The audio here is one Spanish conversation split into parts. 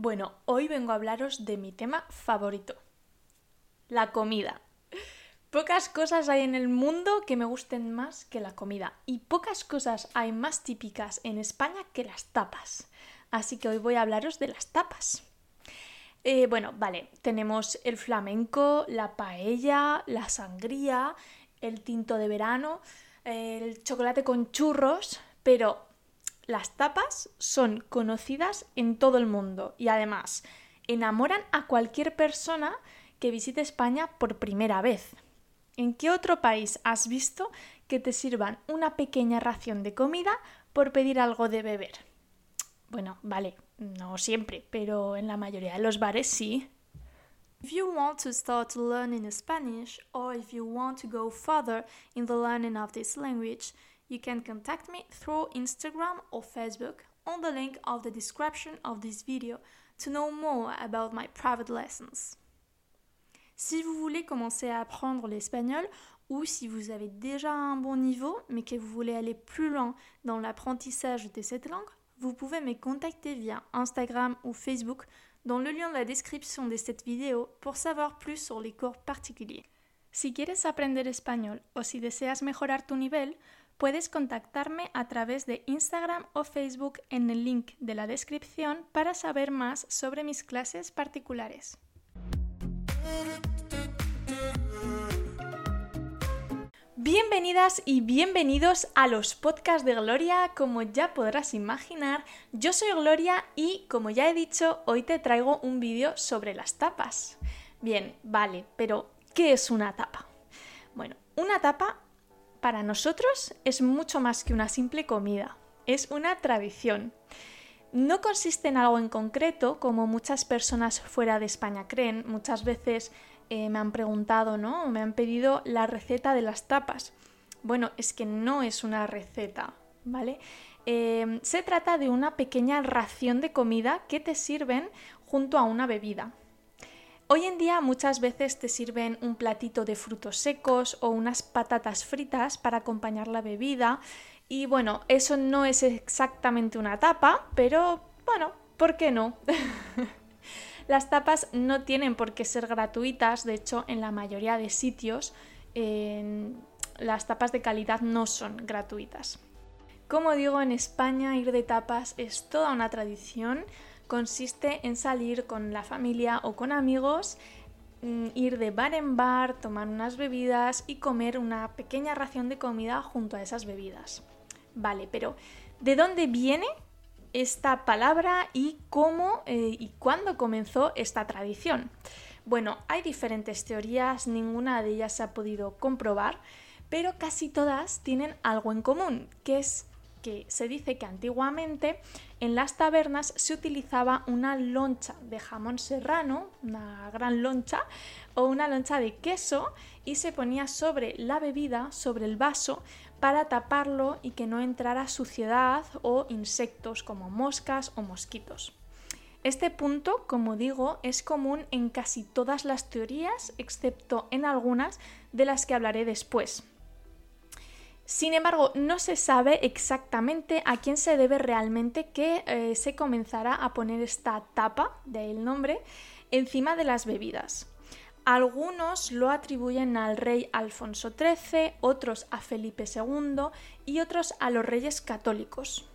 Bueno, hoy vengo a hablaros de mi tema favorito, la comida. Pocas cosas hay en el mundo que me gusten más que la comida y pocas cosas hay más típicas en España que las tapas. Así que hoy voy a hablaros de las tapas. Eh, bueno, vale, tenemos el flamenco, la paella, la sangría, el tinto de verano, el chocolate con churros, pero las tapas son conocidas en todo el mundo y además enamoran a cualquier persona que visite España por primera vez. ¿En qué otro país has visto que te sirvan una pequeña ración de comida por pedir algo de beber? Bueno, vale, no siempre, pero en la mayoría de los bares sí. If you want to start learning Spanish or if you want to go further in the learning of this language, you can contact me through Instagram or Facebook on the link of the description of this video to know more about my private lessons. Si vous voulez commencer à apprendre l'espagnol ou si vous avez déjà un bon niveau mais que vous voulez aller plus loin dans l'apprentissage de cette langue, vous pouvez me contacter via Instagram ou Facebook dans le lien de la description de cette vidéo pour savoir plus sur les cours particuliers. Si quieres aprender español o si deseas mejorar tu nivel, puedes contactarme a través de Instagram o Facebook en el link de la descripción para saber más sobre mis clases particulares. Bienvenidas y bienvenidos a los podcasts de Gloria. Como ya podrás imaginar, yo soy Gloria y, como ya he dicho, hoy te traigo un vídeo sobre las tapas. Bien, vale, pero ¿qué es una tapa? Bueno, una tapa para nosotros es mucho más que una simple comida, es una tradición. No consiste en algo en concreto, como muchas personas fuera de España creen. Muchas veces eh, me han preguntado, ¿no? me han pedido la receta de las tapas. Bueno, es que no es una receta, ¿vale? Eh, se trata de una pequeña ración de comida que te sirven junto a una bebida. Hoy en día muchas veces te sirven un platito de frutos secos o unas patatas fritas para acompañar la bebida y bueno, eso no es exactamente una tapa, pero bueno, ¿por qué no? Las tapas no tienen por qué ser gratuitas, de hecho en la mayoría de sitios las tapas de calidad no son gratuitas. Como digo, en España ir de tapas es toda una tradición consiste en salir con la familia o con amigos, mm, ir de bar en bar, tomar unas bebidas y comer una pequeña ración de comida junto a esas bebidas. Vale, pero ¿de dónde viene esta palabra y cómo eh, y cuándo comenzó esta tradición? Bueno, hay diferentes teorías, ninguna de ellas se ha podido comprobar, pero casi todas tienen algo en común, que es que se dice que antiguamente en las tabernas se utilizaba una loncha de jamón serrano, una gran loncha, o una loncha de queso y se ponía sobre la bebida, sobre el vaso, para taparlo y que no entrara suciedad o insectos como moscas o mosquitos. Este punto, como digo, es común en casi todas las teorías, excepto en algunas de las que hablaré después. Sin embargo, no se sabe exactamente a quién se debe realmente que eh, se comenzara a poner esta tapa, de ahí el nombre, encima de las bebidas. Algunos lo atribuyen al rey Alfonso XIII, otros a Felipe II y otros a los reyes católicos.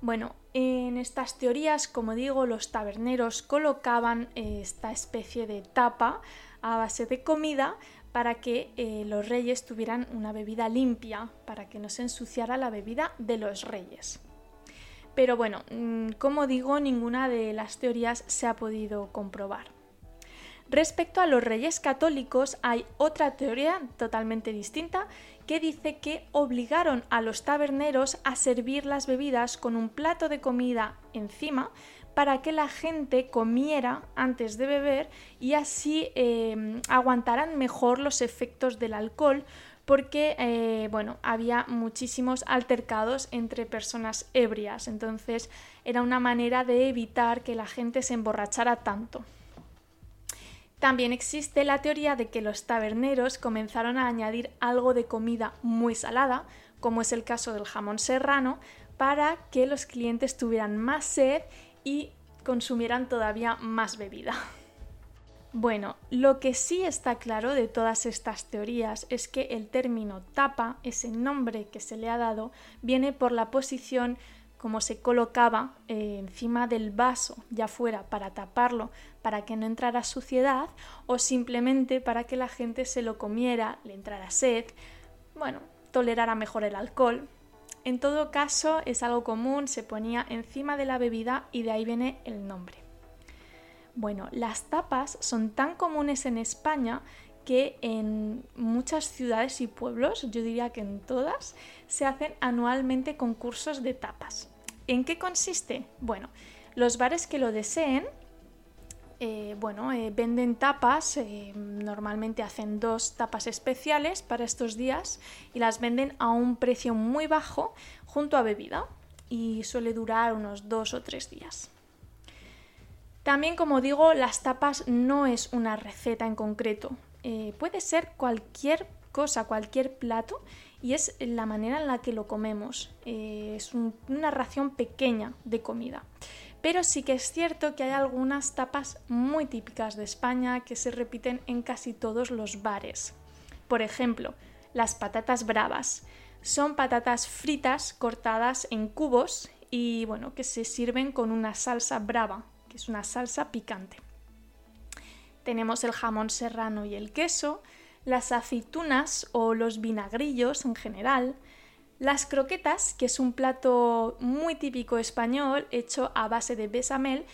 Bueno, en estas teorías, como digo, los taberneros colocaban eh, esta especie de tapa a base de comida para que eh, los reyes tuvieran una bebida limpia, para que no se ensuciara la bebida de los reyes. Pero bueno, mm, como digo, ninguna de las teorías se ha podido comprobar. Respecto a los reyes católicos, hay otra teoría totalmente distinta que dice que obligaron a los taberneros a servir las bebidas con un plato de comida encima para que la gente comiera antes de beber y así em, aguantaran mejor los efectos del alcohol porque eh, bueno, había muchísimos altercados entre personas ebrias, entonces era una manera de evitar que la gente se emborrachara tanto. También existe la teoría de que los taberneros comenzaron a añadir algo de comida muy salada, como es el caso del jamón serrano, para que los clientes tuvieran más sed y consumieran todavía más bebida. Bueno, lo que sí está claro de todas estas teorías es que el término tapa, ese nombre que se le ha dado, viene por la posición como se colocaba eh, encima del vaso, ya fuera para taparlo, para que no entrara suciedad, o simplemente para que la gente se lo comiera, le entrara sed, bueno, tolerara mejor el alcohol. En todo caso, es algo común, se ponía encima de la bebida y de ahí viene el nombre. Bueno, las tapas son tan comunes en España que en muchas ciudades y pueblos, yo diría que en todas, se hacen anualmente concursos de tapas. ¿En qué consiste? Bueno, los bares que lo deseen, eh, bueno, eh, venden tapas, eh, normalmente hacen dos tapas especiales para estos días y las venden a un precio muy bajo junto a bebida y suele durar unos dos o tres días. También, como digo, las tapas no es una receta en concreto, puede ser cualquier cosa, cualquier plato y es la manera en la que lo comemos. Es una ración pequeña de comida. Pero sí que es cierto que hay algunas tapas muy típicas de España que se repiten en casi todos los bares. Por ejemplo, las patatas bravas. Son patatas fritas cortadas en cubos y bueno, que se sirven con una salsa brava, que es una salsa picante tenemos el jamón serrano y el queso, las aceitunas o los vinagrillos en general, las croquetas, que es un plato muy típico español hecho a base de besamel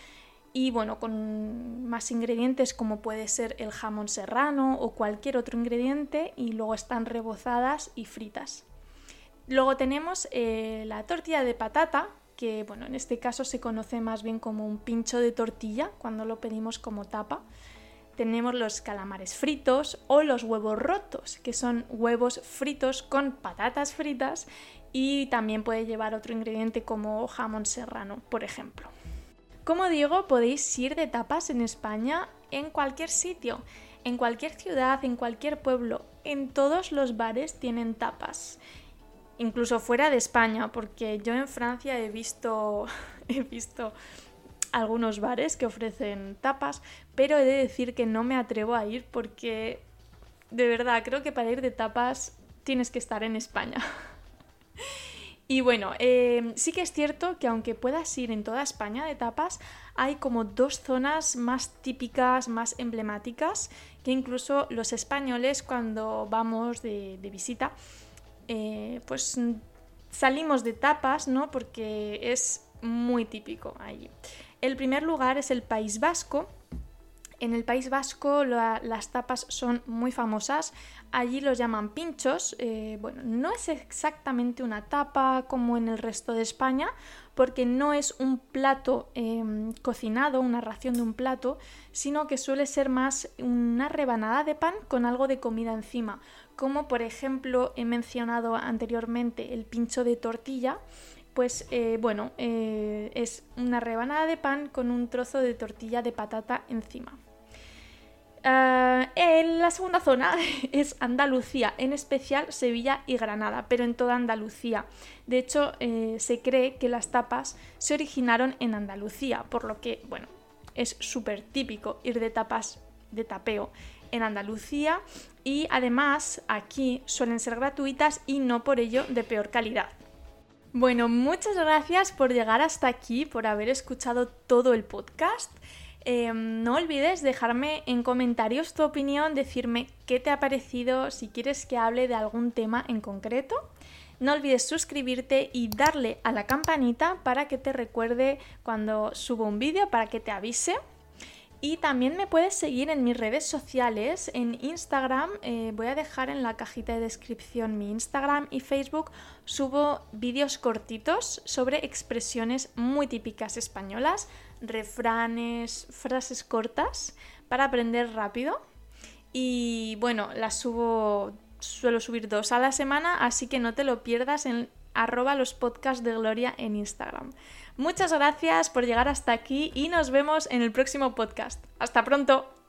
y bueno, con más ingredientes como puede ser el jamón serrano o cualquier otro ingrediente y luego están rebozadas y fritas. Luego tenemos eh, la tortilla de patata, que bueno, en este caso se conoce más bien como un pincho de tortilla cuando lo pedimos como tapa tenemos los calamares fritos o los huevos rotos, que son huevos fritos con patatas fritas y también puede llevar otro ingrediente como jamón serrano, por ejemplo. Como digo, podéis ir de tapas en España en cualquier sitio, en cualquier ciudad, en cualquier pueblo, en todos los bares tienen tapas. Incluso fuera de España, porque yo en Francia he visto he visto algunos bares que ofrecen tapas, pero he de decir que no me atrevo a ir porque de verdad creo que para ir de tapas tienes que estar en España. Y bueno, em, sí que es cierto que aunque puedas ir en toda España de tapas, hay como dos zonas más típicas, más emblemáticas, que incluso los españoles cuando vamos de, visita, eh, pues salimos de tapas, ¿no? Porque es muy típico allí. El primer lugar es el País Vasco. En el País Vasco las tapas son muy famosas. Allí los llaman pinchos. Eh, bueno, no es exactamente una tapa como en el resto de España, porque no es un plato em, cocinado, una ración de un plato, sino que suele ser más una rebanada de pan con algo de comida encima. Como por ejemplo he mencionado anteriormente el pincho de tortilla pues eh, bueno, eh, es una rebanada de pan con un trozo de tortilla de patata encima. Ah, en la segunda zona es Andalucía, en especial Sevilla y Granada, pero en toda Andalucía. De hecho, eh, se cree que las tapas se originaron en Andalucía, por lo que, bueno, es súper típico ir de tapas de tapeo en Andalucía y además aquí suelen ser gratuitas y no por ello de peor calidad. Bueno, muchas gracias por llegar hasta aquí, por haber escuchado todo el podcast. Em, no olvides dejarme en comentarios tu opinión, decirme qué te ha parecido, si quieres que hable de algún tema en concreto. No olvides suscribirte y darle a la campanita para que te recuerde cuando subo un vídeo, para que te avise. Y también me puedes seguir en mis redes sociales, en Instagram, eh, voy a dejar en la cajita de descripción mi Instagram y Facebook, subo vídeos cortitos sobre expresiones muy típicas españolas, refranes, frases cortas para aprender rápido. Y bueno, las subo, suelo subir dos a la semana, así que no te lo pierdas en arroba los podcasts de Gloria en Instagram. Muchas gracias por llegar hasta aquí y nos vemos en el próximo podcast. Hasta pronto.